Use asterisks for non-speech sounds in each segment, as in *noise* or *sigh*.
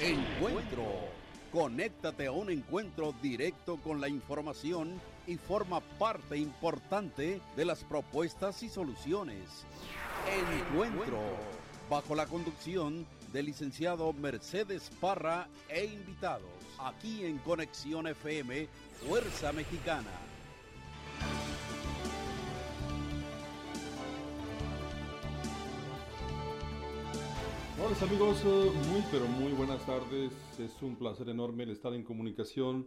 Encuentro. Conéctate a un encuentro directo con la información y forma parte importante de las propuestas y soluciones. Encuentro. Bajo la conducción del licenciado Mercedes Parra e invitados. Aquí en Conexión FM, Fuerza Mexicana. Hola amigos, eh, muy pero muy buenas tardes. Es un placer enorme el estar en comunicación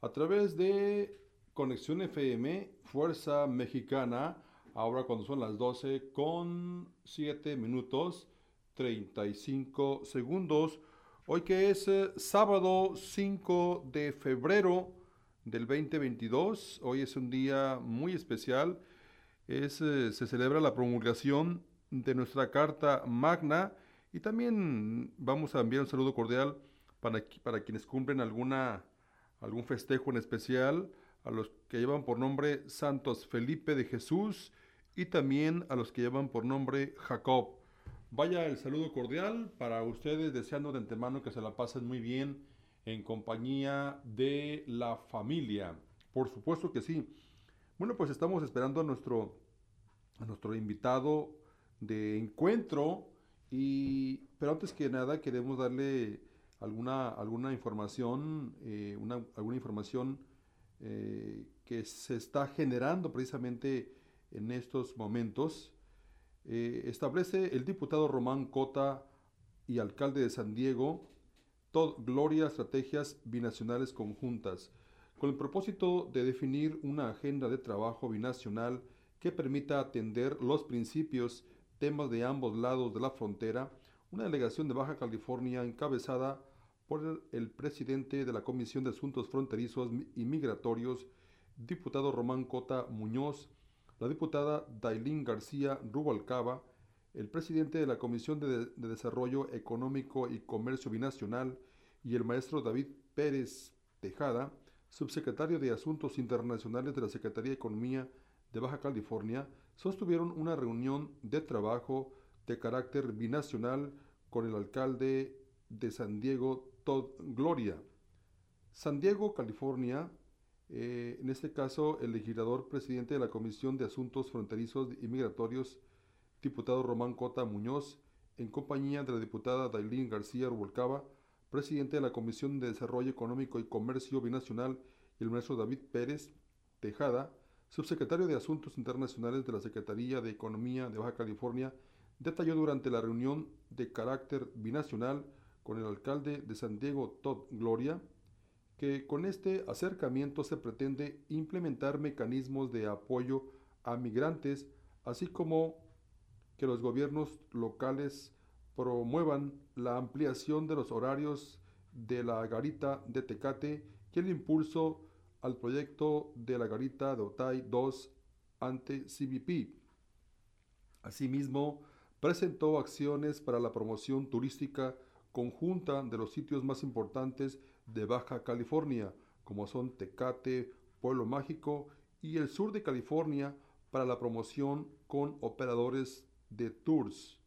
a través de Conexión FM, Fuerza Mexicana, ahora cuando son las 12 con 7 minutos 35 segundos. Hoy que es eh, sábado 5 de febrero del 2022, hoy es un día muy especial. Es, eh, se celebra la promulgación de nuestra Carta Magna y también vamos a enviar un saludo cordial para, para quienes cumplen alguna, algún festejo en especial, a los que llevan por nombre Santos Felipe de Jesús y también a los que llevan por nombre Jacob. Vaya el saludo cordial para ustedes, deseando de antemano que se la pasen muy bien en compañía de la familia. Por supuesto que sí. Bueno, pues estamos esperando a nuestro, a nuestro invitado de encuentro. Y, pero antes que nada queremos darle alguna, alguna información, eh, una, alguna información eh, que se está generando precisamente en estos momentos. Eh, establece el diputado Román Cota y alcalde de San Diego Gloria Estrategias Binacionales Conjuntas, con el propósito de definir una agenda de trabajo binacional que permita atender los principios, temas de ambos lados de la frontera, una delegación de Baja California encabezada por el, presidente de la Comisión de Asuntos Fronterizos y Migratorios, diputado Román Cota Muñoz, la diputada Dailín García Rubalcaba, el presidente de la Comisión de, de, Desarrollo Económico y Comercio Binacional y el maestro David Pérez Tejada, subsecretario de Asuntos Internacionales de la Secretaría de Economía de Baja California, sostuvieron una reunión de trabajo de carácter binacional con el alcalde de San Diego, Todd Gloria. San Diego, California, eh, en este caso, el legislador presidente de la Comisión de Asuntos Fronterizos y Migratorios, diputado Román Cota Muñoz, en compañía de la diputada Dailín García Rubalcaba, presidente de la Comisión de Desarrollo Económico y Comercio Binacional, y el maestro David Pérez Tejada, subsecretario de Asuntos Internacionales de la Secretaría de Economía de Baja California, detalló durante la reunión de carácter binacional con el alcalde de San Diego, Todd Gloria, que con este acercamiento se pretende implementar mecanismos de apoyo a migrantes, así como que los gobiernos locales promuevan la ampliación de los horarios de la garita de Tecate y el impulso al proyecto de la garita de Otay 2 ante CBP. Asimismo, presentó acciones para la promoción turística conjunta de los sitios más importantes de Baja California, como son Tecate, Pueblo Mágico y el sur de California para la promoción con operadores de tours.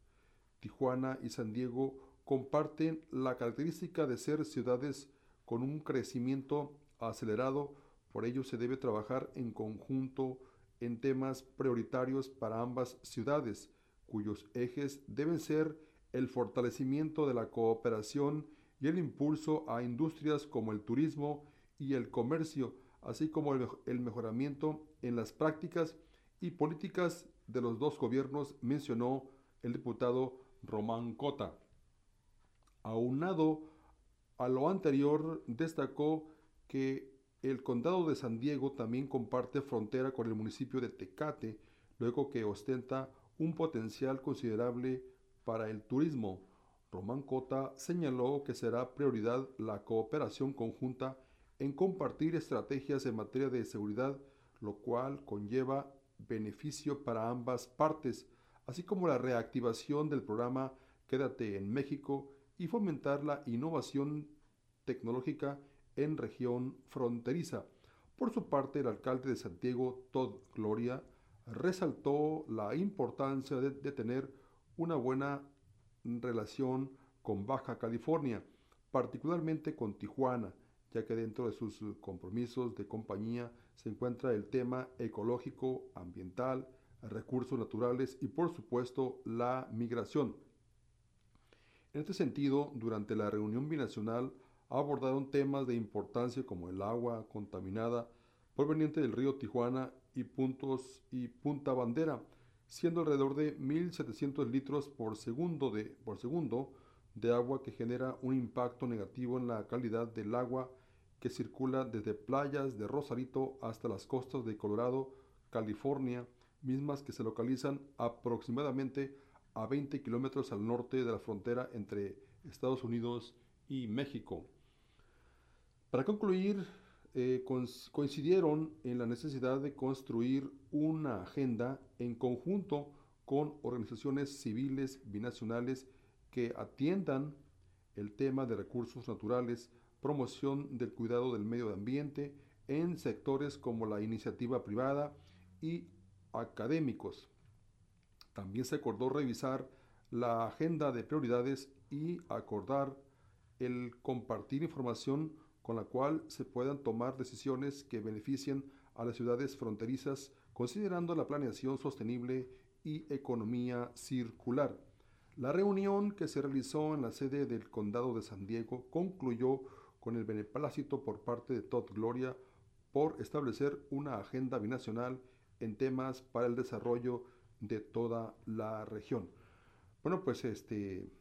Tijuana y San Diego comparten la característica de ser ciudades con un crecimiento acelerado, por ello se debe trabajar en conjunto en temas prioritarios para ambas ciudades, cuyos ejes deben ser el fortalecimiento de la cooperación y el impulso a industrias como el turismo y el comercio, así como el, mejoramiento en las prácticas y políticas de los dos gobiernos, mencionó el diputado Román Cota. Aunado a lo anterior, destacó que el condado de San Diego también comparte frontera con el municipio de Tecate, luego que ostenta un potencial considerable para el turismo. Román Cota señaló que será prioridad la cooperación conjunta en compartir estrategias en materia de seguridad, lo cual conlleva beneficio para ambas partes, así como la reactivación del programa Quédate en México y fomentar la innovación tecnológica en región fronteriza. Por su parte, el alcalde de Santiago, Todd Gloria, resaltó la importancia de, de tener una buena relación con Baja California, particularmente con Tijuana, ya que dentro de sus compromisos de compañía se encuentra el tema ecológico, ambiental, recursos naturales y por supuesto la migración. En este sentido, durante la reunión binacional abordaron temas de importancia como el agua contaminada proveniente del río Tijuana y puntos y Punta Bandera, siendo alrededor de 1.700 litros por segundo, de, por segundo de agua que genera un impacto negativo en la calidad del agua que circula desde playas de Rosarito hasta las costas de Colorado, California, mismas que se localizan aproximadamente a 20 kilómetros al norte de la frontera entre Estados Unidos y México. Para concluir, eh, coincidieron en la necesidad de construir una agenda en conjunto con organizaciones civiles binacionales que atiendan el tema de recursos naturales, promoción del cuidado del medio ambiente en sectores como la iniciativa privada y académicos. También se acordó revisar la agenda de prioridades y acordar el compartir información con la cual se puedan tomar decisiones que beneficien a las ciudades fronterizas considerando la planeación sostenible y economía circular. La reunión que se realizó en la sede del Condado de San Diego concluyó con el beneplácito por parte de Todd Gloria por establecer una agenda binacional en temas para el desarrollo de toda la región. Bueno, pues este,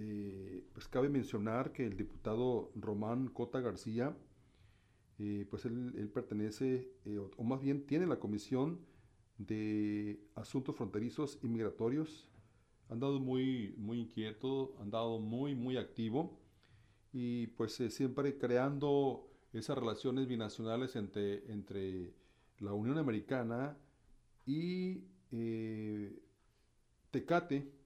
eh, pues cabe mencionar que el diputado Román Cota García, eh, pues él, pertenece, eh, o, más bien tiene la Comisión de Asuntos Fronterizos y Migratorios. Ha andado muy, muy inquieto, ha andado muy, muy activo y pues siempre creando esas relaciones binacionales entre, entre la Unión Americana y Tecate,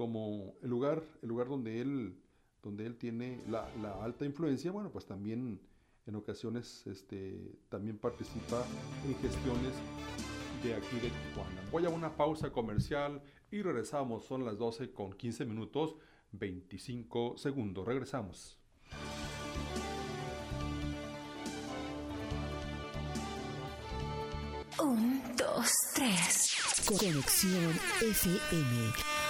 como el lugar, el lugar donde él, donde él tiene la, alta influencia, bueno, pues también en ocasiones este, también participa en gestiones de aquí de Tijuana. Voy a una pausa comercial y regresamos. Son las 12 con 15 minutos 25 segundos. Regresamos. Un, dos, tres. Conexión FM.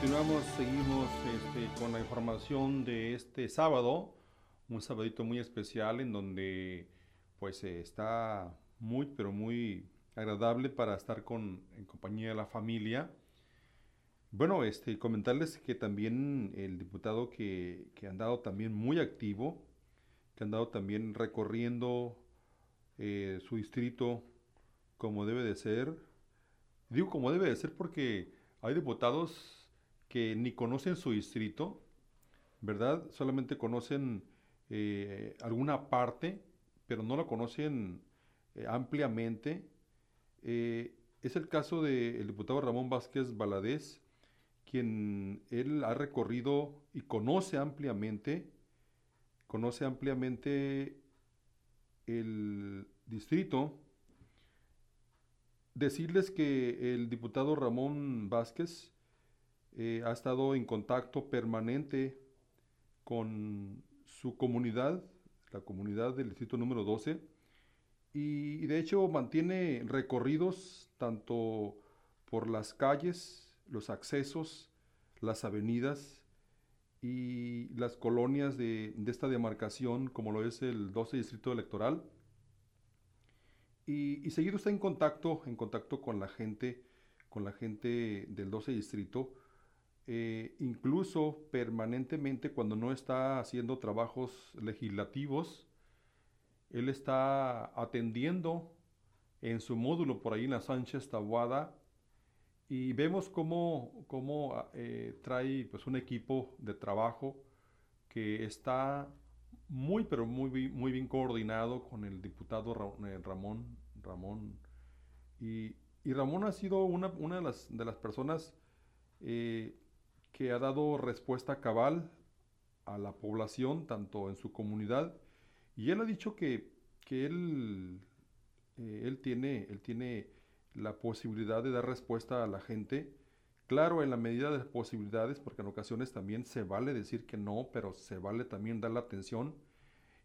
Continuamos, seguimos este, con la información de este sábado, un sabadito muy especial en donde pues está muy, pero muy agradable para estar con, en compañía de la familia. Bueno, este, comentarles que también el diputado que, que ha andado también muy activo, que ha andado también recorriendo eh, su distrito como debe de ser. Digo como debe de ser porque hay diputados que ni conocen su distrito, ¿verdad? Solamente conocen eh, alguna parte, pero no la conocen eh, ampliamente. Eh, es el caso del diputado Ramón Vázquez Baladés, quien él ha recorrido y conoce ampliamente, conoce ampliamente el distrito Decirles que el diputado Ramón Vázquez eh, ha estado en contacto permanente con su comunidad, la comunidad del distrito número 12, y, de hecho mantiene recorridos tanto por las calles, los accesos, las avenidas y las colonias de, de esta demarcación, como lo es el 12 Distrito Electoral. Y, seguido está en contacto, en contacto con la gente, con la gente del 12 distrito, eh, incluso permanentemente cuando no está haciendo trabajos legislativos, él está atendiendo en su módulo por ahí en la Sánchez Tabuada y vemos cómo, cómo ah, eh, trae pues, un equipo de trabajo que está muy, pero muy, muy bien coordinado con el diputado eh, Ramón. Ramón y, y, Ramón ha sido una, una de, las, de, las, personas eh, que ha dado respuesta cabal a la población, tanto en su comunidad, y él ha dicho que, que él, él, tiene, él tiene la posibilidad de dar respuesta a la gente. Claro, en la medida de las posibilidades, porque en ocasiones también se vale decir que no, pero se vale también dar la atención.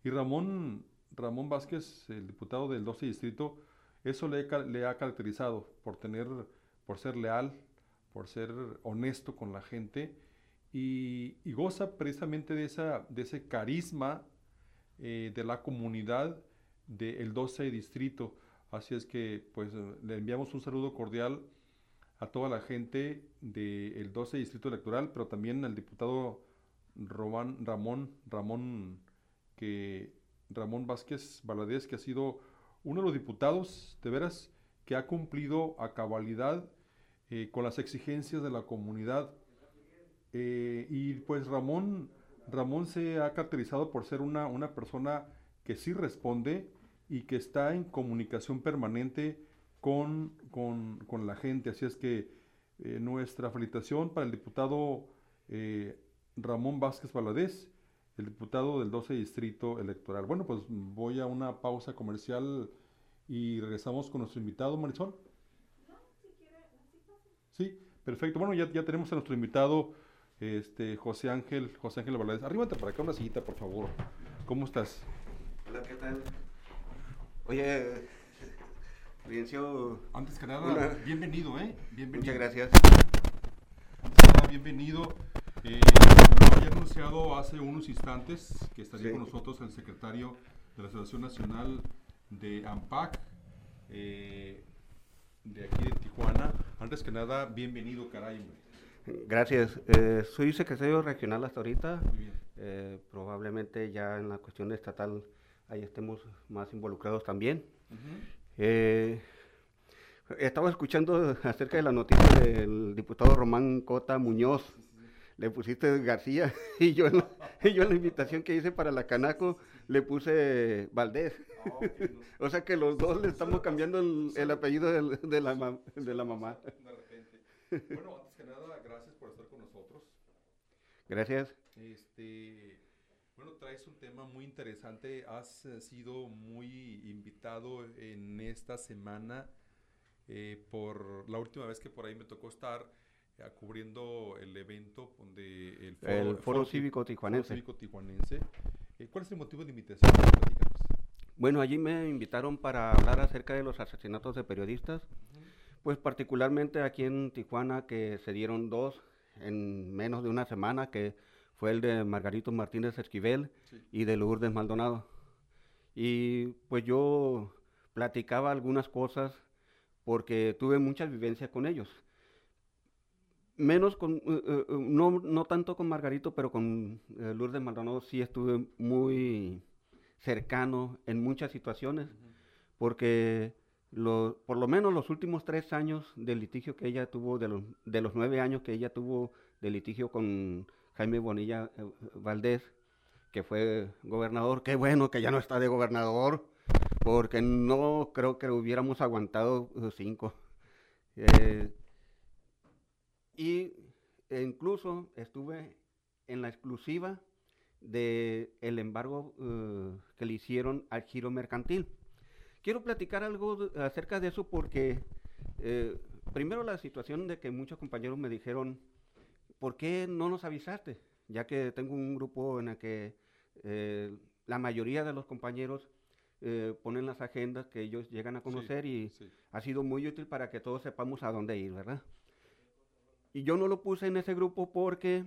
Y Ramón, Ramón Vázquez, el diputado del 12 distrito, eso le, le ha caracterizado por tener, por ser leal, por ser honesto con la gente y, goza precisamente de, esa, de ese carisma eh, de la comunidad del 12 distrito. Así es que pues le enviamos un saludo cordial a toda la gente del 12 Distrito Electoral, pero también al diputado Román, Ramón, Ramón, que, Ramón Vázquez Valadez, que ha sido uno de los diputados, de veras, que ha cumplido a cabalidad eh, con las exigencias de la comunidad. Eh, y pues Ramón, Ramón se ha caracterizado por ser una, una persona que sí responde, y que está en comunicación permanente con, con, la gente. Así es que eh, nuestra felicitación para el diputado Ramón Vázquez Valadez, el diputado del 12 Distrito Electoral. Bueno, pues voy a una pausa comercial y regresamos con nuestro invitado, Marisol. Sí, perfecto. Bueno, ya, ya tenemos a nuestro invitado, este, José Ángel, José Ángel Valadez. Arríbate para acá una sillita, por favor. ¿Cómo estás? Hola, ¿qué tal? Oye, Liencio. Antes que nada, bienvenido, ¿eh? Bienvenido. Muchas gracias. Antes que nada, bienvenido. Eh, había anunciado hace unos instantes que estaría con nosotros el secretario de la Asociación Nacional de AMPAC, eh, de aquí de Tijuana. Antes que nada, bienvenido, caray. Gracias. Eh, soy secretario regional hasta ahorita. Muy bien. Eh, probablemente ya en la cuestión estatal ahí estemos más involucrados también. Eh, estaba escuchando acerca de la noticia del diputado Román Cota Muñoz. Le pusiste García *laughs* y yo, en la, yo en la invitación que hice para la Canaco le puse Valdés. O sea que los dos le estamos cambiando el, apellido de, la, de la mamá. Bueno, antes que nada, gracias por estar con nosotros. Gracias. Este, bueno, traes un tema muy interesante. Has eh, sido muy invitado en esta semana eh, por la última vez que por ahí me tocó estar eh, cubriendo el evento donde el Foro, el foro, Cívico Tijuanense. Cívico Tijuanense. ¿Cuál es el motivo de invitación? Bueno, allí me invitaron para hablar acerca de los asesinatos de periodistas, pues particularmente aquí en Tijuana que se dieron dos en menos de una semana que fue el de Margarito Martínez Esquivel y de Lourdes Maldonado. Y pues yo platicaba algunas cosas porque tuve mucha vivencia con ellos. Menos con, eh, eh, no, no, tanto con Margarito, pero con eh, Lourdes Maldonado sí estuve muy cercano en muchas situaciones, porque por lo menos los últimos tres años del litigio que ella tuvo, de los, de los nueve años que ella tuvo de litigio con Jaime Bonilla eh, Valdés, que fue gobernador. Qué bueno que ya no está de gobernador, porque no creo que hubiéramos aguantado eh, cinco. Eh, y incluso estuve en la exclusiva del el embargo que le hicieron al giro mercantil. Quiero platicar algo acerca de eso porque primero la situación de que muchos compañeros me dijeron, ¿por qué no nos avisaste? Ya que tengo un grupo en el que eh, la mayoría de los compañeros eh, ponen las agendas que ellos llegan a conocer y ha sido muy útil para que todos sepamos a dónde ir, ¿verdad? Y yo no lo puse en ese grupo porque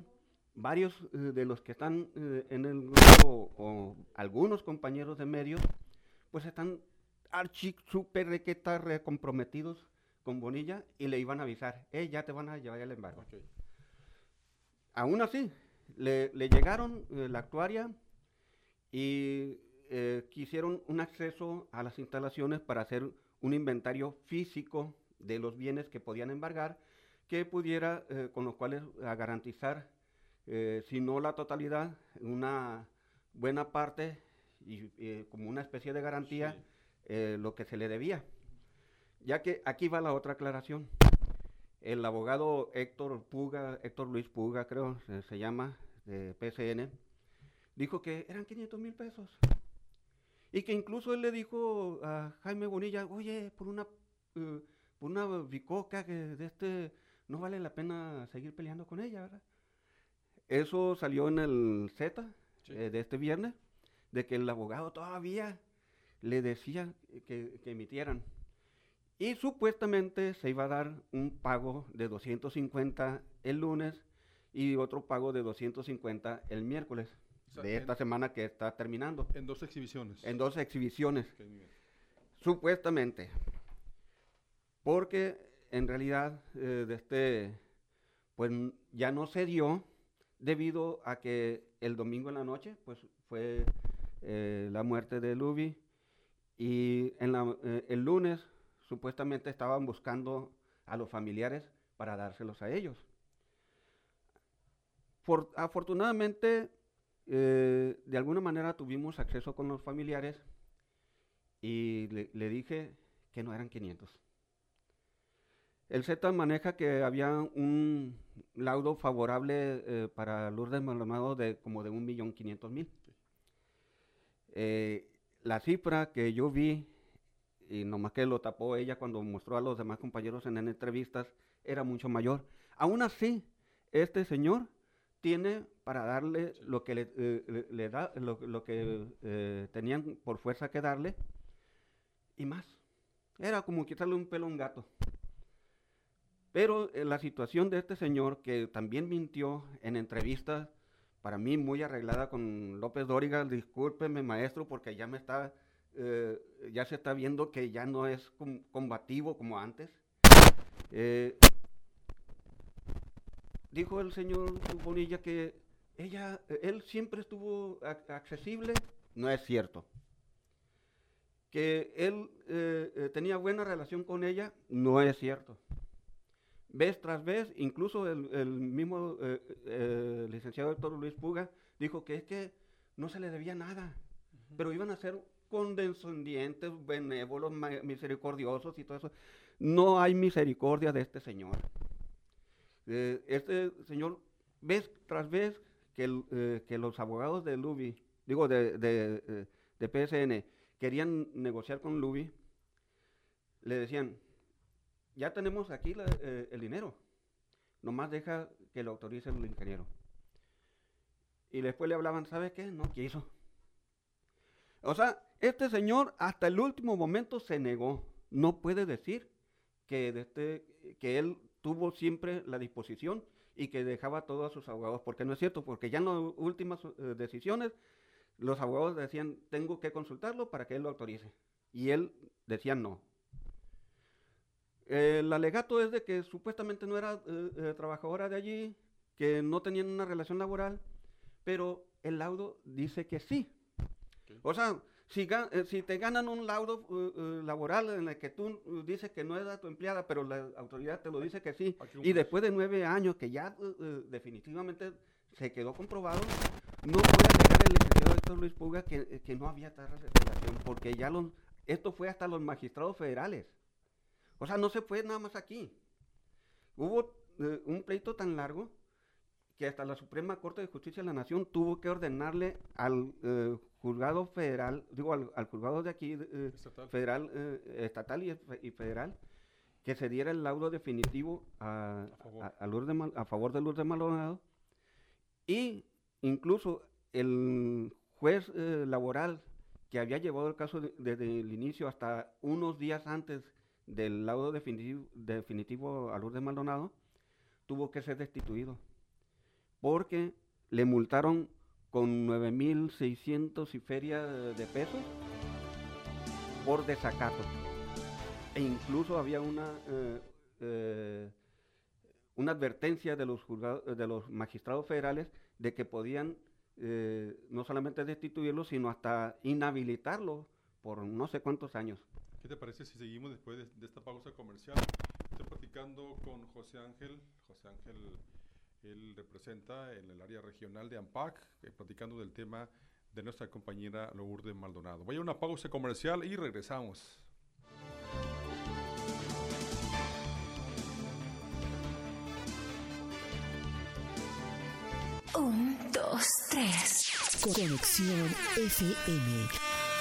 varios eh, de los que están en el grupo o algunos compañeros de medios, pues están archi súper requeta comprometidos con Bonilla y le iban a avisar, eh, ya te van a llevar el embargo. Aún así, le, llegaron eh, la actuaria y eh, quisieron un acceso a las instalaciones para hacer un inventario físico de los bienes que podían embargar, que pudiera, eh, con los cuales a garantizar, eh, si no la totalidad, una buena parte y eh, como una especie de garantía lo que se le debía. Ya que aquí va la otra aclaración. El abogado Héctor Puga, Héctor Luis Puga, creo, se, llama, de PCN, dijo que eran 500 mil pesos. Y que incluso él le dijo a Jaime Bonilla, oye, por una, por una bicoca que de este no vale la pena seguir peleando con ella, ¿verdad? Eso salió en el Z eh, de este viernes, de que el abogado todavía le decía que, emitieran. Y supuestamente se iba a dar un pago de 250 el lunes y otro pago de 250 el miércoles de esta semana que está terminando. En dos exhibiciones. En dos exhibiciones. Supuestamente. Porque en realidad eh, de este, pues ya no se dio debido a que el domingo en la noche pues fue eh, la muerte de Luby y en eh, el lunes supuestamente estaban buscando a los familiares para dárselos a ellos. afortunadamente, de alguna manera tuvimos acceso con los familiares y le, le dije que no eran 500 el Z maneja que había un laudo favorable eh, para Lourdes Maldonado de como de un millón quinientos mil. Eh, la cifra que yo vi, y nomás que lo tapó ella cuando mostró a los demás compañeros en, entrevistas, era mucho mayor. Aún así, este señor tiene para darle lo que le, eh, da, lo que tenían por fuerza que darle, y más. Era como quitarle un pelo a un gato. Pero eh, la situación de este señor, que también mintió en entrevistas, para mí muy arreglada con López Dóriga, discúlpeme maestro, porque ya me está, eh, ya se está viendo que ya no es combativo como antes. Eh, dijo el señor Bonilla que ella, él siempre estuvo accesible, no es cierto. Que él tenía buena relación con ella, no es cierto vez tras vez, incluso el, mismo eh, eh, licenciado doctor Luis Puga dijo que es que no se le debía nada, pero iban a ser condescendientes, benévolos, misericordiosos y todo eso. No hay misericordia de este señor. Eh, este señor, vez tras vez, que, que los abogados de Lubi, digo, de, de, de PSN, querían negociar con Lubi, le decían, ya tenemos aquí eh, el dinero. Nomás deja que lo autorice el ingeniero. Y después le hablaban, ¿sabe qué? No quiso. O sea, este señor hasta el último momento se negó. No puede decir que, este, que él tuvo siempre la disposición y que dejaba todo a sus abogados, porque no es cierto, porque ya en las últimas eh, decisiones los abogados decían, tengo que consultarlo para que él lo autorice. Y él decía no, el alegato es de que supuestamente no era eh, eh, trabajadora de allí, que no tenían una relación laboral, pero el laudo dice que sí. O sea, si, eh, si, te ganan un laudo laboral en el que tú dices que no era tu empleada, pero la autoridad te lo dice que sí, y después de nueve años que ya definitivamente se quedó comprobado, no puede alegar el licenciado Héctor Luis Puga que, que no había tal relación, porque ya los, esto fue hasta los magistrados federales. O sea, no se fue nada más aquí. Hubo eh, un pleito tan largo que hasta la Suprema Corte de Justicia de la Nación tuvo que ordenarle al eh, juzgado federal, digo, al, juzgado de aquí, eh, federal, estatal y, federal, que se diera el laudo definitivo a, favor, de Lourdes Maldonado. Y incluso el juez laboral que había llevado el caso desde el inicio hasta unos días antes del laudo definitivo, definitivo a Lourdes Maldonado, tuvo que ser destituido. Porque le multaron con 9.600 y feria de pesos por desacato. E incluso había una, eh, eh, una advertencia de los, magistrados federales de que podían eh, no solamente destituirlo, sino hasta inhabilitarlo por no sé cuántos años. ¿Qué te parece si seguimos después de, esta pausa comercial? Estoy platicando con José Ángel. José Ángel, él representa en el área regional de AMPAC, eh, platicando del tema de nuestra compañera Lourdes Maldonado. Voy a una pausa comercial y regresamos. Un, dos, tres. Conexión FM.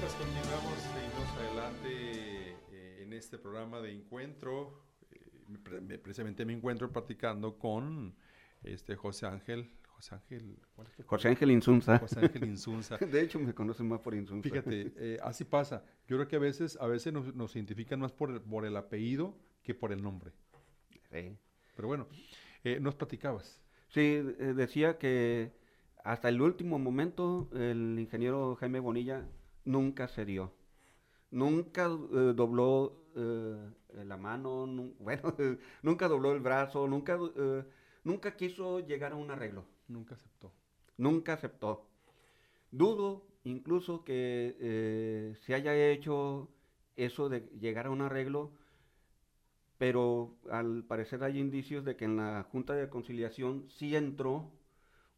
Continuamos, seguimos adelante eh, en este programa de encuentro. Eh, me pre- me- precisamente me encuentro platicando con este José Ángel. José Ángel, ¿cuál es José Ángel Insunza. José Ángel Insunza. *laughs* De hecho, me conocen más por Insunza. Fíjate, eh, así pasa. Yo creo que a veces, a veces nos, nos identifican más por el, por el apellido que por el nombre. Sí. Pero bueno, eh, nos platicabas. Sí, eh, decía que hasta el último momento el ingeniero Jaime Bonilla nunca cedió. Nunca eh, dobló eh, la mano, nu- *laughs* bueno, nunca dobló el brazo, nunca, eh, nunca quiso llegar a un arreglo. Nunca aceptó. Nunca aceptó. Dudo incluso que se haya hecho eso de llegar a un arreglo, pero al parecer hay indicios de que en la Junta de Conciliación sí entró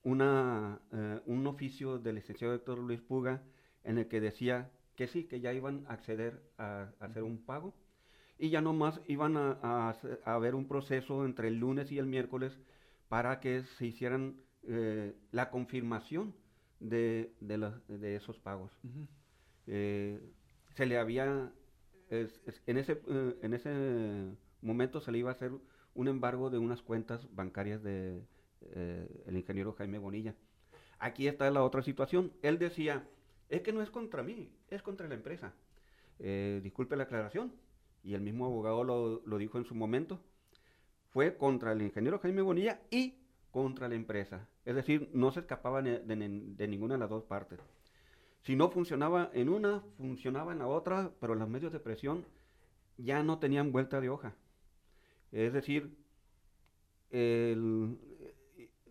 una, un oficio del licenciado Héctor Luis Puga en el que decía que sí, que ya iban a acceder a, a hacer un pago y ya nomás iban a, a a haber un proceso entre el lunes y el miércoles para que se hicieran eh, la confirmación de, de, la- de esos pagos. Eh, se le había, es- es- en, ese, eh, en ese momento se le iba a hacer un embargo de unas cuentas bancarias de eh, el ingeniero Jaime Bonilla. Aquí está la otra situación. Él decía, es que no es contra mí, es contra la empresa. Eh, disculpe la aclaración. Y el mismo abogado lo, dijo en su momento. Fue contra el ingeniero Jaime Bonilla y contra la empresa. Es decir, no se escapaba de, ninguna de las dos partes. Si no funcionaba en una, funcionaba en la otra, pero los medios de presión ya no tenían vuelta de hoja. Es decir, el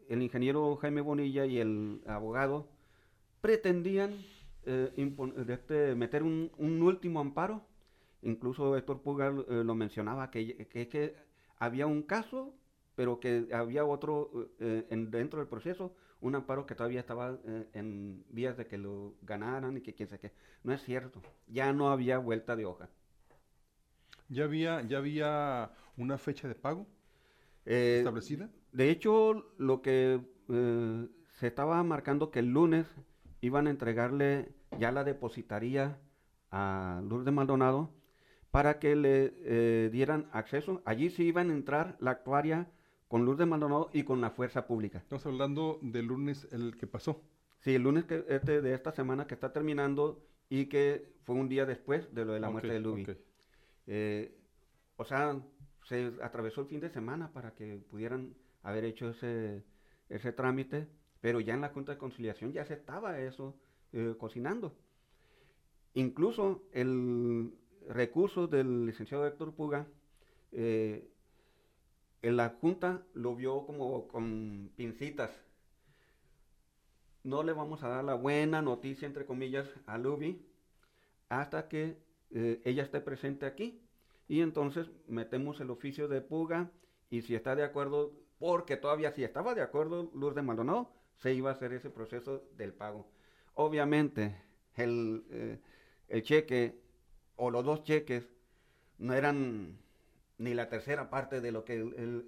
ingeniero Jaime Bonilla y el abogado pretendían eh, de este, meter un, un último amparo. Incluso Héctor Puga eh, lo mencionaba, que, que, que había un caso, pero que había otro eh, en- dentro del proceso, un amparo que todavía estaba eh, en vías de que lo ganaran y que quién sabe qué. No es cierto, ya no había vuelta de hoja. ¿Ya había, ya había una fecha de pago Eh, establecida? De hecho, lo que eh, se estaba marcando que el lunes iban a entregarle ya la depositaría a Lourdes Maldonado para que le eh, dieran acceso. Allí sí iban a entrar la actuaria con Lourdes Maldonado y con la fuerza pública. Estamos hablando del lunes el que pasó. Sí, el lunes que, este, de esta semana que está terminando y que fue un día después de lo de la muerte de Luby. ok. Eh, o sea, se atravesó el fin de semana para que pudieran haber hecho ese, ese trámite, pero ya en la Junta de Conciliación ya se estaba eso eh, cocinando. Incluso el recurso del licenciado Héctor Puga, eh, en la Junta lo vio como con pincitas. No le vamos a dar la buena noticia, entre comillas, a Luby hasta que eh, ella esté presente aquí. Y entonces metemos el oficio de Puga y si está de acuerdo, porque todavía si estaba de acuerdo Lourdes Maldonado, se iba a hacer ese proceso del pago. Obviamente, el, eh, el cheque o los dos cheques no eran ni la tercera parte de lo que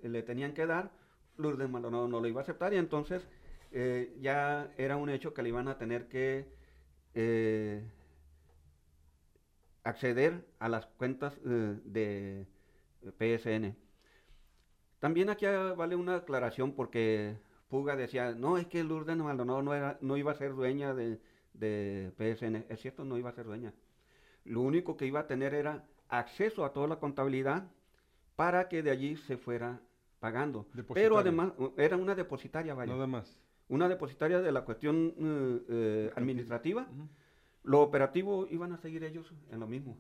le tenían que dar, Lourdes Maldonado no lo iba a aceptar y entonces eh, ya era un hecho que le iban a tener que eh, acceder a las cuentas de PSN. También aquí vale una aclaración porque Puga decía, no, es que Lourdes Maldonado no, era, no iba a ser dueña de, de PSN. Es cierto, no iba a ser dueña. Lo único que iba a tener era acceso a toda la contabilidad para que de allí se fuera pagando. Pero además era una depositaria, vaya. Nada más. Una depositaria de la cuestión eh, eh, administrativa. Ujú. Lo operativo iban a seguir ellos en lo mismo.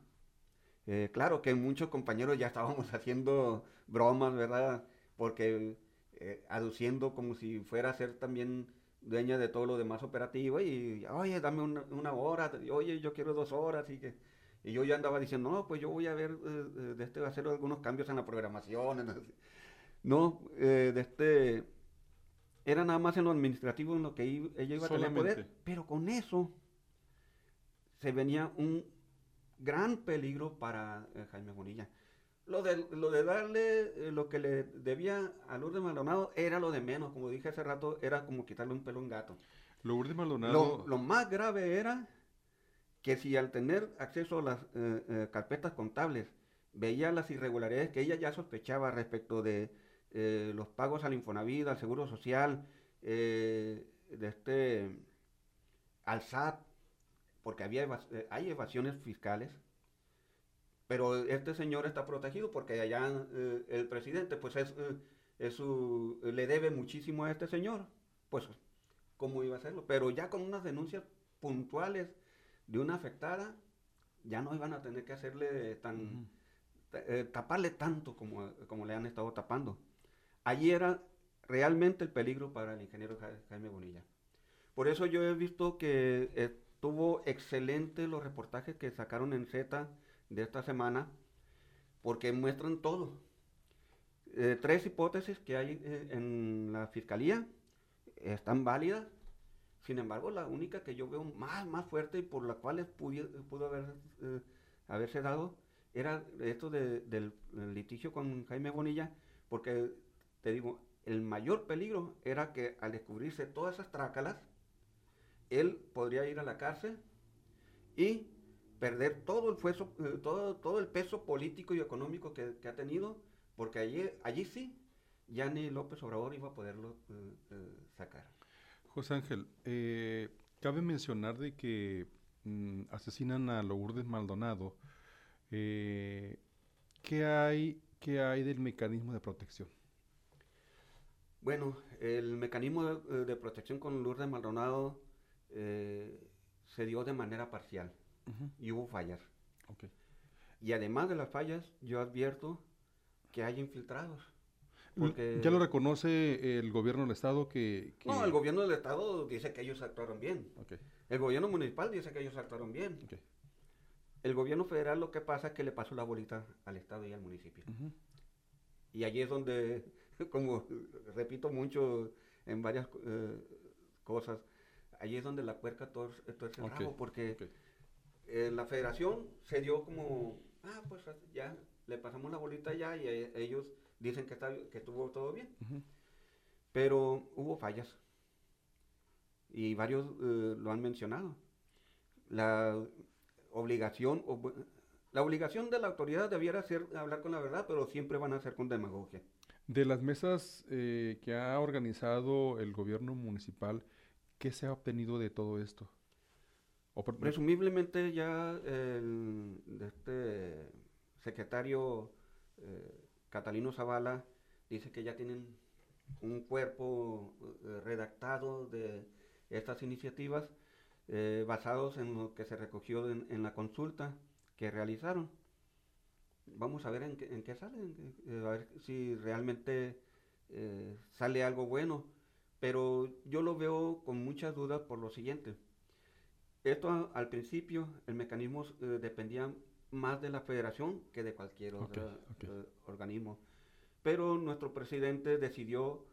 Eh, claro que muchos compañeros ya estábamos *laughs* haciendo bromas, ¿verdad? Porque eh, aduciendo como si fuera a ser también dueña de todo lo demás operativo y, oye, dame una, una hora, oye, yo quiero dos horas y que... Y yo ya andaba diciendo, no, pues yo voy a ver, eh, eh, de este, hacer algunos cambios en la programación. *laughs* en el- No, eh, de este... Era nada más en lo administrativo en lo que ella iba a tener poder. Pero con eso se venía un gran peligro para eh, Jaime Bonilla. Lo de, lo de darle eh, lo que le debía a Lourdes Maldonado era lo de menos, como dije hace rato, era como quitarle un pelo a un gato. Lourdes Maldonado. Lo, lo más grave era que si al tener acceso a las eh, eh, carpetas contables veía las irregularidades que ella ya sospechaba respecto de los pagos al Infonavit, al Seguro Social, eh, de este, al SAT, porque había evas- hay evasiones fiscales, pero este señor está protegido porque allá eh, el presidente pues es, eh, es su, le debe muchísimo a este señor, pues cómo iba a hacerlo, pero ya con unas denuncias puntuales de una afectada, ya no iban a tener que hacerle tan, eh, taparle tanto como, como le han estado tapando. Allí era realmente el peligro para el ingeniero Ja- Jaime Bonilla. Por eso yo he visto que estuvo excelente los reportajes que sacaron en Z de esta semana, porque muestran todo. Eh, tres hipótesis que hay eh, en la fiscalía están válidas. Sin embargo, la única que yo veo más, más fuerte y por la cual pudo haber, eh, haberse dado era esto de- del, del litigio con Jaime Bonilla, porque te digo, el mayor peligro era que al descubrirse todas esas trácalas, él podría ir a la cárcel y perder todo el, fueso- eh, todo, todo el peso político y económico que, que ha tenido, porque allí, allí sí, ya ni López Obrador iba a poderlo eh, eh, sacar. José Ángel, eh, cabe mencionar de que mm, asesinan a Lourdes Maldonado. ¿qué hay, ¿Qué hay del mecanismo de protección? Bueno, el mecanismo de, de protección con Lourdes Maldonado se dio de manera parcial y hubo fallas. Ok. Y además de las fallas, yo advierto que hay infiltrados. Porque, Ya lo reconoce el gobierno del estado que... que- No, el gobierno del estado dice que ellos actuaron bien. El gobierno municipal dice que ellos actuaron bien. ok. El gobierno federal lo que pasa es que le pasó la bolita al estado y al municipio. Ujú. Y allí es donde, *laughs* como repito mucho en varias eh, cosas, allí es donde la puerca torce el Ok, rabo, porque. Eh, la federación se dio como, ah, pues ya le pasamos la bolita ya y eh, ellos dicen que, está, que estuvo todo bien. Pero hubo fallas. Y varios eh, lo han mencionado. La obligación, o bu- la obligación de la autoridad debiera ser hablar con la verdad, pero siempre van a ser con demagogia. De las mesas eh, que ha organizado el gobierno municipal, ¿qué se ha obtenido de todo esto? Presumiblemente ya el este secretario eh, Catalino Zavala dice que ya tienen un cuerpo eh, redactado de estas iniciativas eh, basados en lo que se recogió en, la consulta que realizaron. Vamos a ver en qué, en sale, a ver si realmente sale algo bueno. Pero yo lo veo con muchas dudas por lo siguiente. Esto al principio, el mecanismo eh, dependía más de la federación que de cualquier otro eh, organismo. Pero nuestro presidente decidió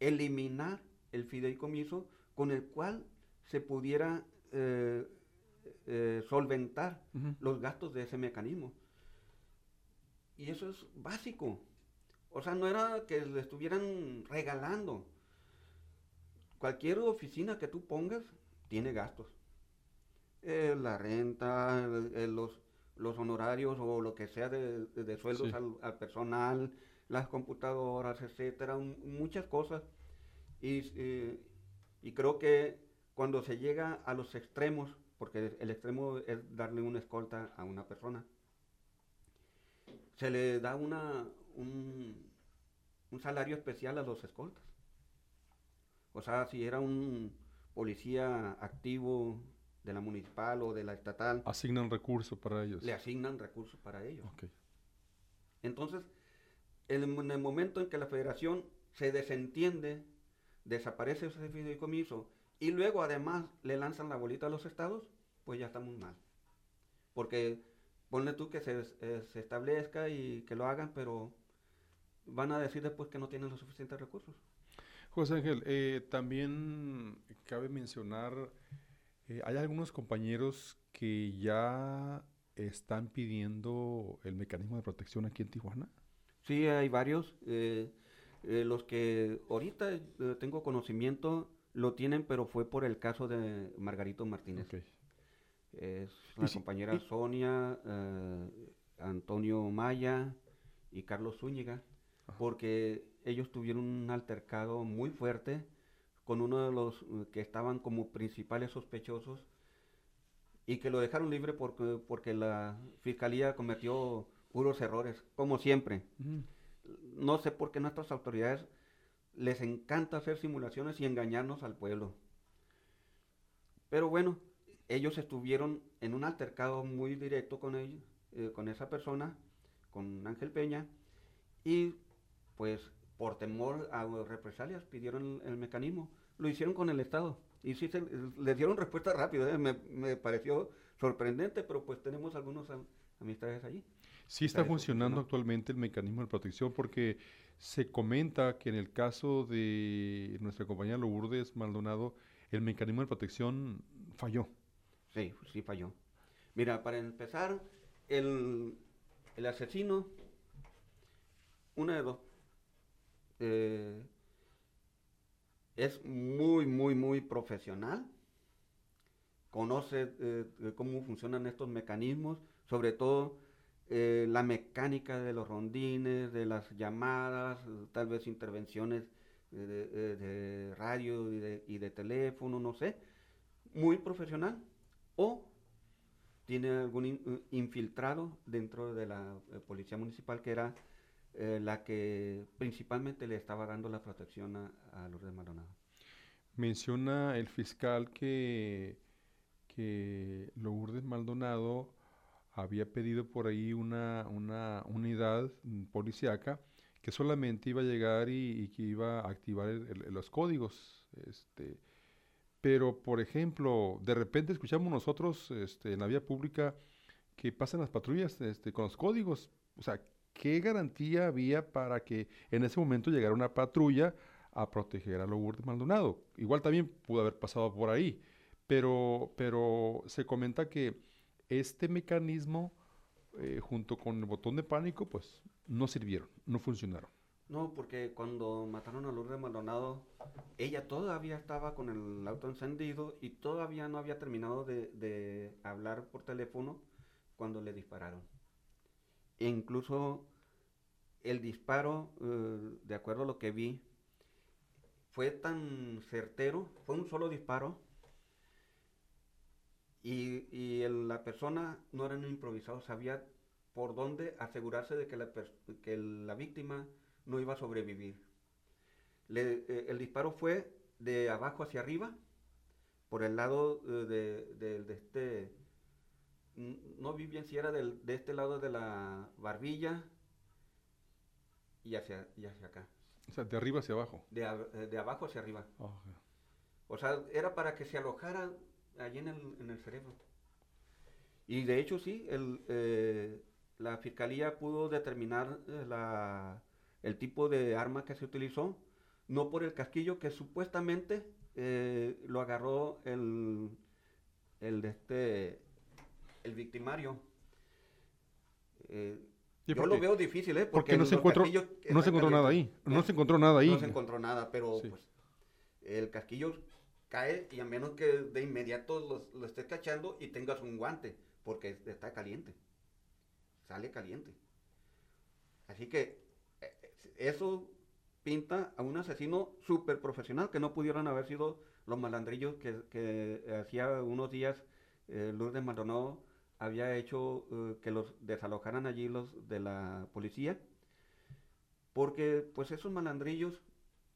eliminar el fideicomiso con el cual se pudiera eh, eh, solventar los gastos de ese mecanismo. Y eso es básico. O sea, no era que le estuvieran regalando. Cualquier oficina que tú pongas tiene gastos. Eh, la renta, el- los, los honorarios o lo que sea de, de- sueldos Sí. al, al personal, las computadoras, etcétera, muchas cosas. Y, eh, y creo que cuando se llega a los extremos, porque el extremo es darle una escolta a una persona, se le da una, un, un salario especial a los escoltas. O sea, si era un policía activo de la municipal o de la estatal, Asignan recursos para ellos. le asignan recursos para ello. Ok. Entonces, en el, en el momento en que la federación se desentiende, desaparece ese fideicomiso y luego además le lanzan la bolita a los estados, pues ya estamos mal. Porque ponle tú que se, eh, se establezca y que lo hagan, pero van a decir después que no tienen los suficientes recursos. José Ángel, eh, también cabe mencionar, eh, hay algunos compañeros que ya están pidiendo el mecanismo de protección aquí en Tijuana. Sí, hay varios. eh, eh, los que ahorita eh, tengo conocimiento lo tienen, pero fue por el caso de Margarito Martínez. Ok. Es la compañera Sonia, eh, Antonio Maya y Carlos Zúñiga, Ajá. porque ellos tuvieron un altercado muy fuerte con uno de los eh, que estaban como principales sospechosos y que lo dejaron libre porque, porque la fiscalía cometió puros errores, como siempre. Mm. No sé por qué nuestras autoridades les encanta hacer simulaciones y engañarnos al pueblo. Pero bueno, ellos estuvieron en un altercado muy directo con ellos, eh, con esa persona, con Ángel Peña, y pues por temor a represalias pidieron el, el mecanismo. Lo hicieron con el Estado. Y sí, se, les dieron respuesta rápida. ¿eh? Me, me pareció sorprendente, pero pues tenemos algunos am- amistades allí. Sí está funcionando funcionó. actualmente el mecanismo de protección porque se comenta que en el caso de nuestra compañera Lourdes Maldonado, el mecanismo de protección falló. Sí, sí falló. Mira, para empezar, el, el asesino, una de dos, eh, es muy, muy, muy profesional, conoce eh, cómo funcionan estos mecanismos, sobre todo eh, la mecánica de los rondines, de las llamadas, tal vez intervenciones de, radio y de, teléfono, no sé, muy profesional, o tiene algún in- infiltrado dentro de la policía municipal que era eh, la que principalmente le estaba dando la protección a, a Lourdes Maldonado. Menciona el fiscal que, que Lourdes Maldonado había pedido por ahí una, una unidad policíaca que solamente iba a llegar y, que iba a activar los códigos. Este, pero, por ejemplo, de repente escuchamos nosotros este, en la vía pública que pasan las patrullas este, con los códigos. O sea, ¿qué garantía había para que en ese momento llegara una patrulla a proteger a Lourdes Maldonado? Igual también pudo haber pasado por ahí, pero, pero se comenta que este mecanismo, eh, junto con el botón de pánico, pues no sirvieron, no funcionaron. No, porque cuando mataron a Lourdes Maldonado, ella todavía estaba con el auto encendido y todavía no había terminado de, de hablar por teléfono cuando le dispararon. E incluso el disparo, eh, de acuerdo a lo que vi, fue tan certero, fue un solo disparo, y, y la persona no era un improvisado, sabía por dónde asegurarse de que la, que la víctima no iba a sobrevivir. Eh, el disparo fue de abajo hacia arriba, por el lado eh, de, de- este, no vi bien si era del- de este lado de la barbilla y hacia, y hacia acá, O sea, de arriba hacia abajo. de, a- eh, de abajo hacia arriba. Ah, O sea, era para que se alojara allí en el, en el cerebro. Y de hecho sí, el, eh, la fiscalía pudo determinar eh, la- el tipo de arma que se utilizó, no por el casquillo que supuestamente eh, lo agarró el, el de este, el victimario. Eh, Sí, yo porque- lo veo difícil, ¿eh? Porque no los se encontró, no se encontró nada ahí. No ¿Eh? se encontró nada ahí. No se encontró nada, pero Sí. pues el casquillo cae y a menos que de inmediato lo, lo estés cachando y tengas un guante, porque está caliente. Sale caliente. Así que eh, eso pinta a un asesino súper profesional que no pudieron haber sido los malandrillos que, que hacía unos días eh, Lourdes Maldonado había hecho eh, que los desalojaran allí los de la policía, porque pues esos malandrillos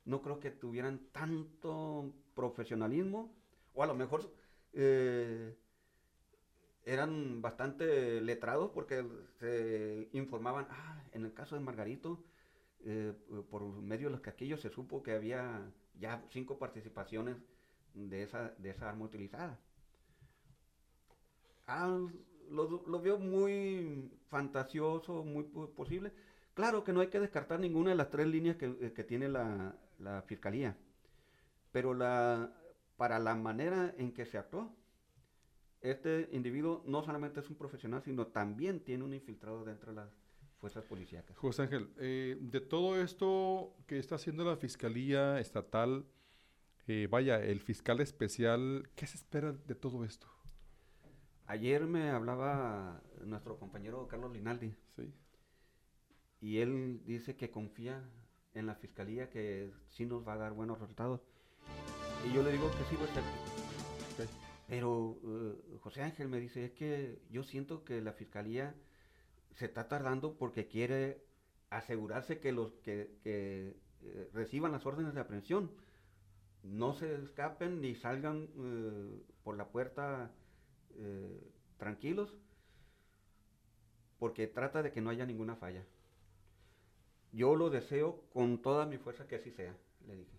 no creo que tuvieran tanto profesionalismo, o a lo mejor eh, eran bastante letrados porque se informaban, ah, en el caso de Margarito, eh, por medio de los casquillos se supo que había ya cinco participaciones de esa, de esa arma utilizada. Ah, lo, lo veo muy fantasioso, muy posible. Claro que no hay que descartar ninguna de las tres líneas que, eh, tiene la, fiscalía, pero para la manera en que se actuó, este individuo no solamente es un profesional, sino también tiene un infiltrado dentro de las fuerzas policíacas. José Ángel, eh, de todo esto que está haciendo la Fiscalía Estatal, eh, vaya, el fiscal especial, ¿qué se espera de todo esto? Ayer me hablaba nuestro compañero Carlos Linaldi. Sí. Y él dice que confía en la fiscalía que sí nos va a dar buenos resultados. Y yo le digo que sí a estar. Pero uh, José Ángel me dice, es que yo siento que la fiscalía se está tardando porque quiere asegurarse que los que, que eh, reciban las órdenes de aprehensión no se escapen ni salgan uh, por la puerta eh, tranquilos, porque trata de que no haya ninguna falla. Yo lo deseo con toda mi fuerza que así sea, le dije.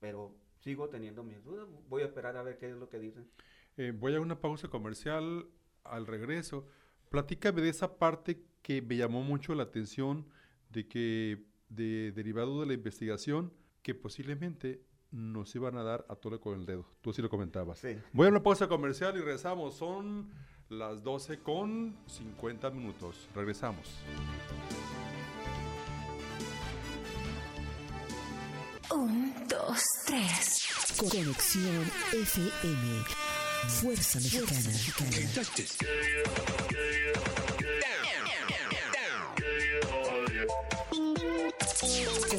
Pero sigo teniendo mis dudas, voy a esperar a ver qué es lo que dicen. Eh, voy a una pausa comercial al regreso. Platícame de esa parte que me llamó mucho la atención de que, de, derivado de la investigación, que posiblemente nos iban a dar a tole con el dedo. Tú sí lo comentabas. Sí. Voy a una pausa comercial y regresamos. Son las 12 con 50 minutos. Regresamos. Un, dos, tres. Conexión FM. Fuerza Mexicana.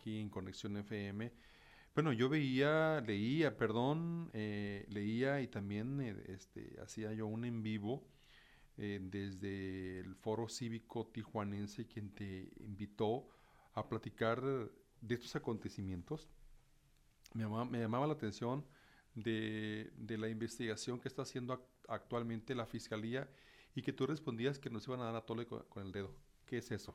aquí en Conexión FM. Bueno, yo veía, leía, perdón, eh, leía y también eh, este, hacía yo un en vivo desde el Foro Cívico Tijuanense, quien te invitó a platicar de estos acontecimientos. Me llamaba, me llamaba la atención de, de, la investigación que está haciendo actualmente la Fiscalía y que tú respondías que nos iban a dar a tole con, el dedo. ¿Qué es eso?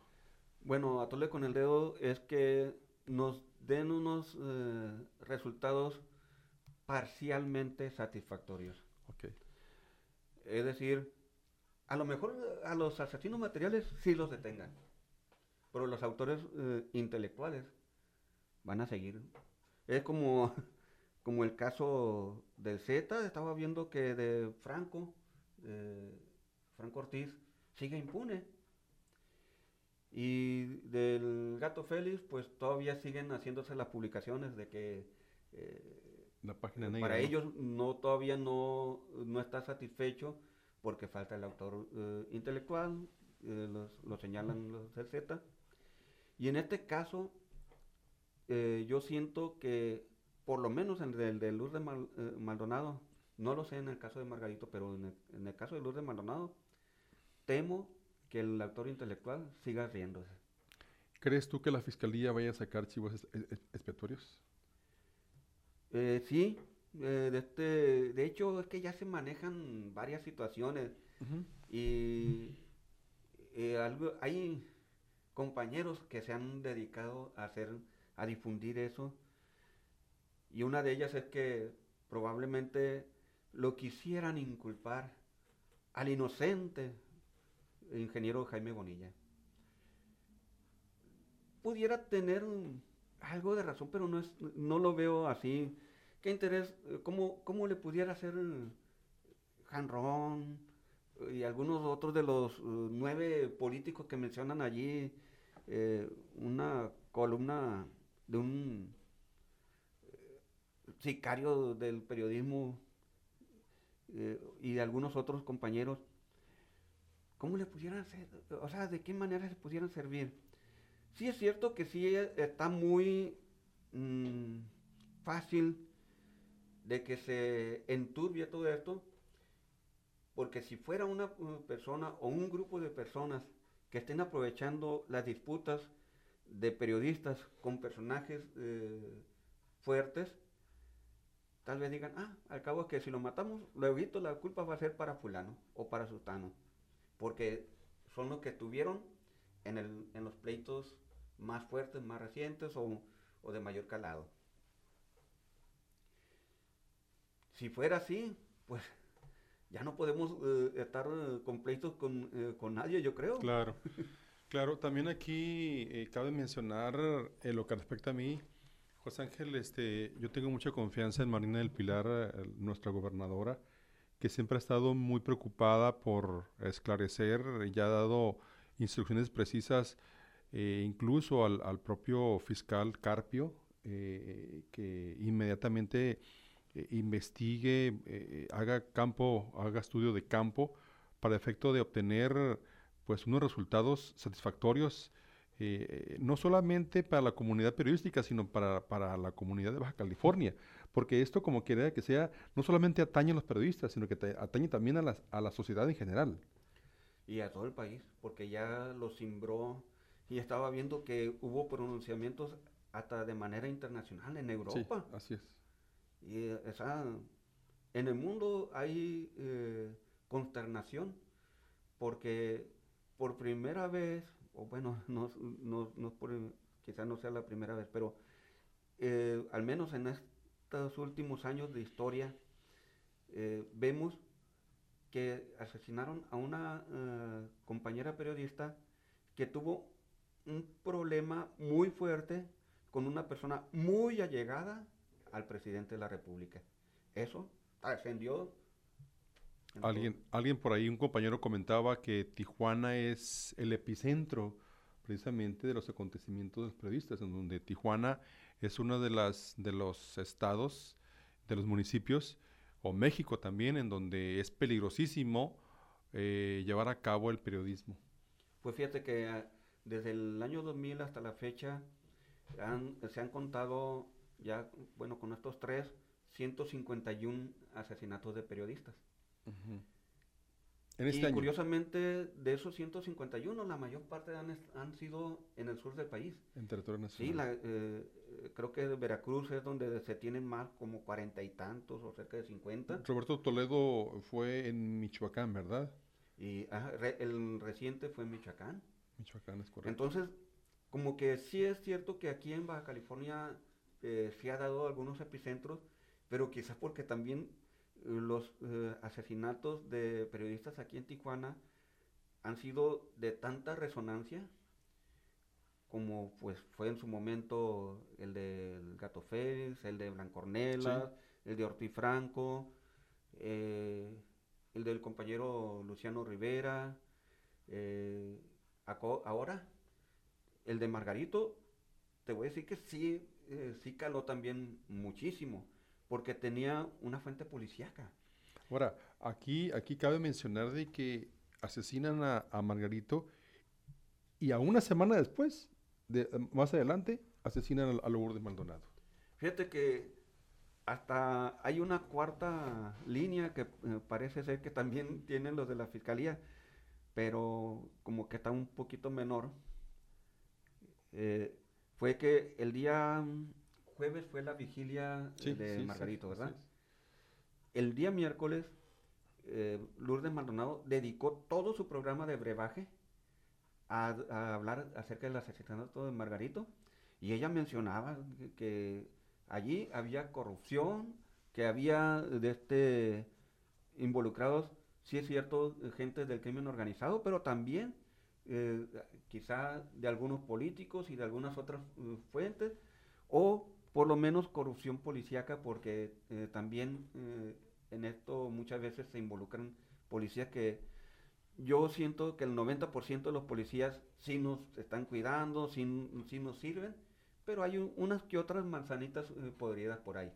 Bueno, a tole con el dedo es que nos den unos eh, resultados parcialmente satisfactorios. Okay. Es decir, a lo mejor a los asesinos materiales sí los detengan, pero los autores eh, intelectuales van a seguir. Es como, *laughs* como el caso del Z, estaba viendo que de Franco, eh, Franco Ortiz sigue impune. Y del gato Félix, pues todavía siguen haciéndose las publicaciones de que eh, la página para ellos no todavía no, no, está satisfecho porque falta el autor eh, intelectual, eh, lo señalan los del Z. Y en este caso, yo siento que por lo menos en el de Luz de Maldonado, no lo sé en el caso de Margarito, pero en el, en el caso de Luz de Maldonado, temo que el actor intelectual siga riéndose. ¿Crees tú que la fiscalía vaya a sacar archivos expiatorios? Eh, sí, eh, de, este, de hecho es que ya se manejan varias situaciones y eh, algo, hay compañeros que se han dedicado a hacer, a difundir eso y una de ellas es que probablemente lo quisieran inculpar al inocente ingeniero Jaime Bonilla. Pudiera tener algo de razón, pero no, es, no lo veo así ¿qué interés, eh, cómo, cómo le pudiera hacer Janrón y algunos otros de los uh, nueve políticos que mencionan allí eh, una columna de un eh, sicario del periodismo y de algunos otros compañeros? ¿Cómo le pudieran hacer? O sea, ¿de qué manera se pudieran servir? Sí es cierto que sí está muy mm, fácil de que se enturbie todo esto, porque si fuera una persona o un grupo de personas que estén aprovechando las disputas de periodistas con personajes eh, fuertes, tal vez digan, ah, al cabo es que si lo matamos, luego la culpa va a ser para fulano o para sultano, porque son los que estuvieron en, el, en los pleitos más fuertes, más recientes o, o de mayor calado. Si fuera así, pues ya no podemos eh, estar eh, con, eh, con, nadie, yo creo. Claro, *laughs* claro. También aquí cabe mencionar en lo que respecta a mí, José Ángel, este, yo tengo mucha confianza en Marina del Pilar, nuestra gobernadora, que siempre ha estado muy preocupada por esclarecer, ya ha dado instrucciones precisas, incluso al, propio fiscal Carpio, que inmediatamente eh, investigue, eh, haga campo, haga estudio de campo para efecto de obtener pues unos resultados satisfactorios eh, no solamente para la comunidad periodística, sino para, para, la comunidad de Baja California, porque esto como quiera que sea, no solamente atañe a los periodistas, sino que atañe también a la, a la sociedad en general. Y a todo el país, porque ya lo cimbró y estaba viendo que hubo pronunciamientos hasta de manera internacional en Europa. Sí, así es. Y esa, en el mundo hay eh, consternación porque por primera vez, o bueno, *laughs* no, no, no por, quizás no sea la primera vez, pero eh, al menos en estos últimos años de historia, eh, vemos que asesinaron a una compañera periodista que tuvo un problema muy fuerte con una persona muy allegada al presidente de la República. Eso trascendió. Alguien, alguien por ahí, un compañero comentaba que Tijuana es el epicentro precisamente de los acontecimientos de los periodistas, en donde Tijuana es uno de, las, de los estados, de los municipios, o México también, en donde es peligrosísimo eh, llevar a cabo el periodismo. Pues fíjate que ah, desde el año 2000 hasta la fecha se han contado ya, bueno, con estos tres, 151 asesinatos de periodistas. En este y curiosamente, de esos 151, la mayor parte han, han, sido en el sur del país. En territorio nacional. Sí, eh, creo que Veracruz es donde se tienen más, como cuarenta y tantos o cerca de 50. Roberto Toledo fue en Michoacán, ¿verdad? Y el reciente fue en Michoacán. Michoacán es correcto. Entonces, como que sí es cierto que aquí en Baja California eh, se ha dado algunos epicentros, pero quizás porque también los eh, asesinatos de periodistas aquí en Tijuana han sido de tanta resonancia como pues fue en su momento el del Gato Félix, el de Blancornela, el de Ortiz Franco, el del compañero Luciano Rivera, ahora el de Margarito, te voy a decir que sí eh, sí caló también muchísimo, porque tenía una fuente policíaca. Ahora, aquí, aquí cabe mencionar de que asesinan a, Margarito y a una semana después, de, más adelante, asesinan a, a Lourdes Maldonado. Fíjate que hasta hay una cuarta línea que eh, parece ser que también *laughs* tienen los de la fiscalía, pero como que está un poquito menor. Eh, fue que el día jueves fue la vigilia de Margarito, ¿verdad? El día miércoles, eh, Lourdes Maldonado dedicó todo su programa de brebaje a, hablar acerca del asesinato de Margarito y ella mencionaba que, allí había corrupción, que había de este involucrados, sí es cierto, gente del crimen organizado, pero también eh, quizá de algunos políticos y de algunas otras uh, fuentes, o por lo menos corrupción policíaca, porque eh, también eh, en esto muchas veces se involucran policías que yo siento que el 90% de los policías sí nos están cuidando, sí, nos sirven, pero hay unas que otras manzanitas eh, podridas por ahí.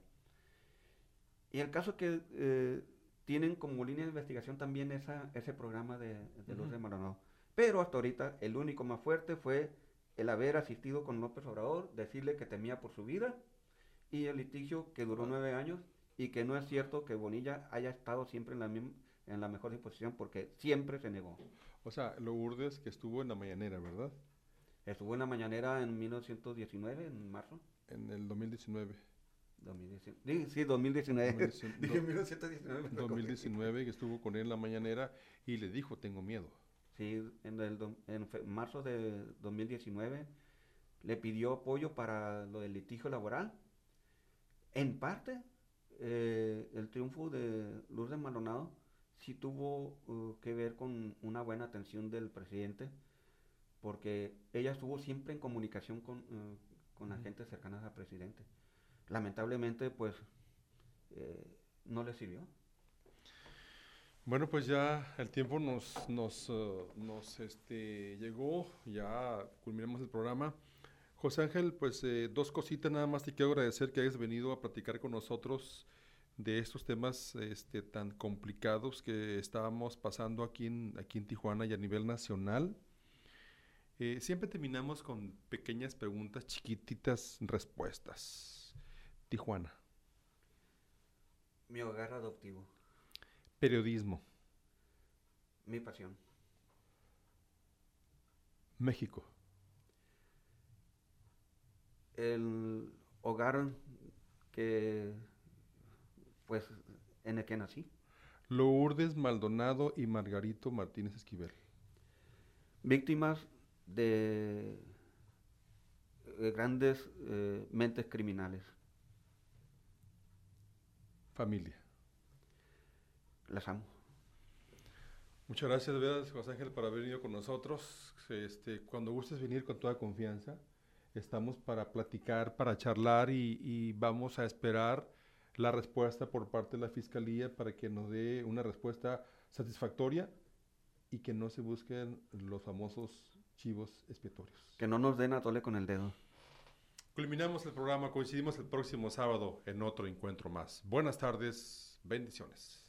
Y el caso que eh, tienen como línea de investigación también esa, ese programa de, de Luz de Maldonado. Pero hasta ahorita el único más fuerte fue el haber asistido con López Obrador, decirle que temía por su vida y el litigio que duró nueve años y que no es cierto que Bonilla haya estado siempre en la misma en la mejor disposición porque siempre se negó. O sea, Lourdes que estuvo en la mañanera, ¿verdad? Estuvo en la mañanera en 1919, en marzo. En el 2019. 2019. Sí, 2019. 1919. 2019 que estuvo con él en la mañanera y le dijo, tengo miedo. Sí, en, el en marzo de 2019 le pidió apoyo para lo del litigio laboral. En parte, eh, el triunfo de Lourdes Maldonado sí tuvo uh, que ver con una buena atención del presidente, porque ella estuvo siempre en comunicación con, uh, con la gente cercana al presidente. Lamentablemente, pues, eh, no le sirvió. Bueno, pues ya el tiempo nos, nos, uh, nos este, llegó, ya culminamos el programa. José Ángel, pues eh, dos cositas nada más te quiero agradecer que hayas venido a platicar con nosotros de estos temas este, tan complicados que estábamos pasando aquí en, aquí en Tijuana y a nivel nacional. Eh, siempre terminamos con pequeñas preguntas, chiquititas respuestas. Tijuana. Mi hogar adoptivo. Periodismo. Mi pasión. México. El hogar que pues en el que nací. Lourdes Maldonado y Margarito Martínez Esquivel. Víctimas de grandes eh, mentes criminales. Familia. Las amo. Muchas gracias, José Ángel, por haber venido con nosotros. Este, cuando gustes venir con toda confianza, estamos para platicar, para charlar y, y vamos a esperar la respuesta por parte de la Fiscalía para que nos dé una respuesta satisfactoria y que no se busquen los famosos chivos expiatorios. Que no nos den a tole con el dedo. Culminamos el programa, coincidimos el próximo sábado en otro encuentro más. Buenas tardes, bendiciones.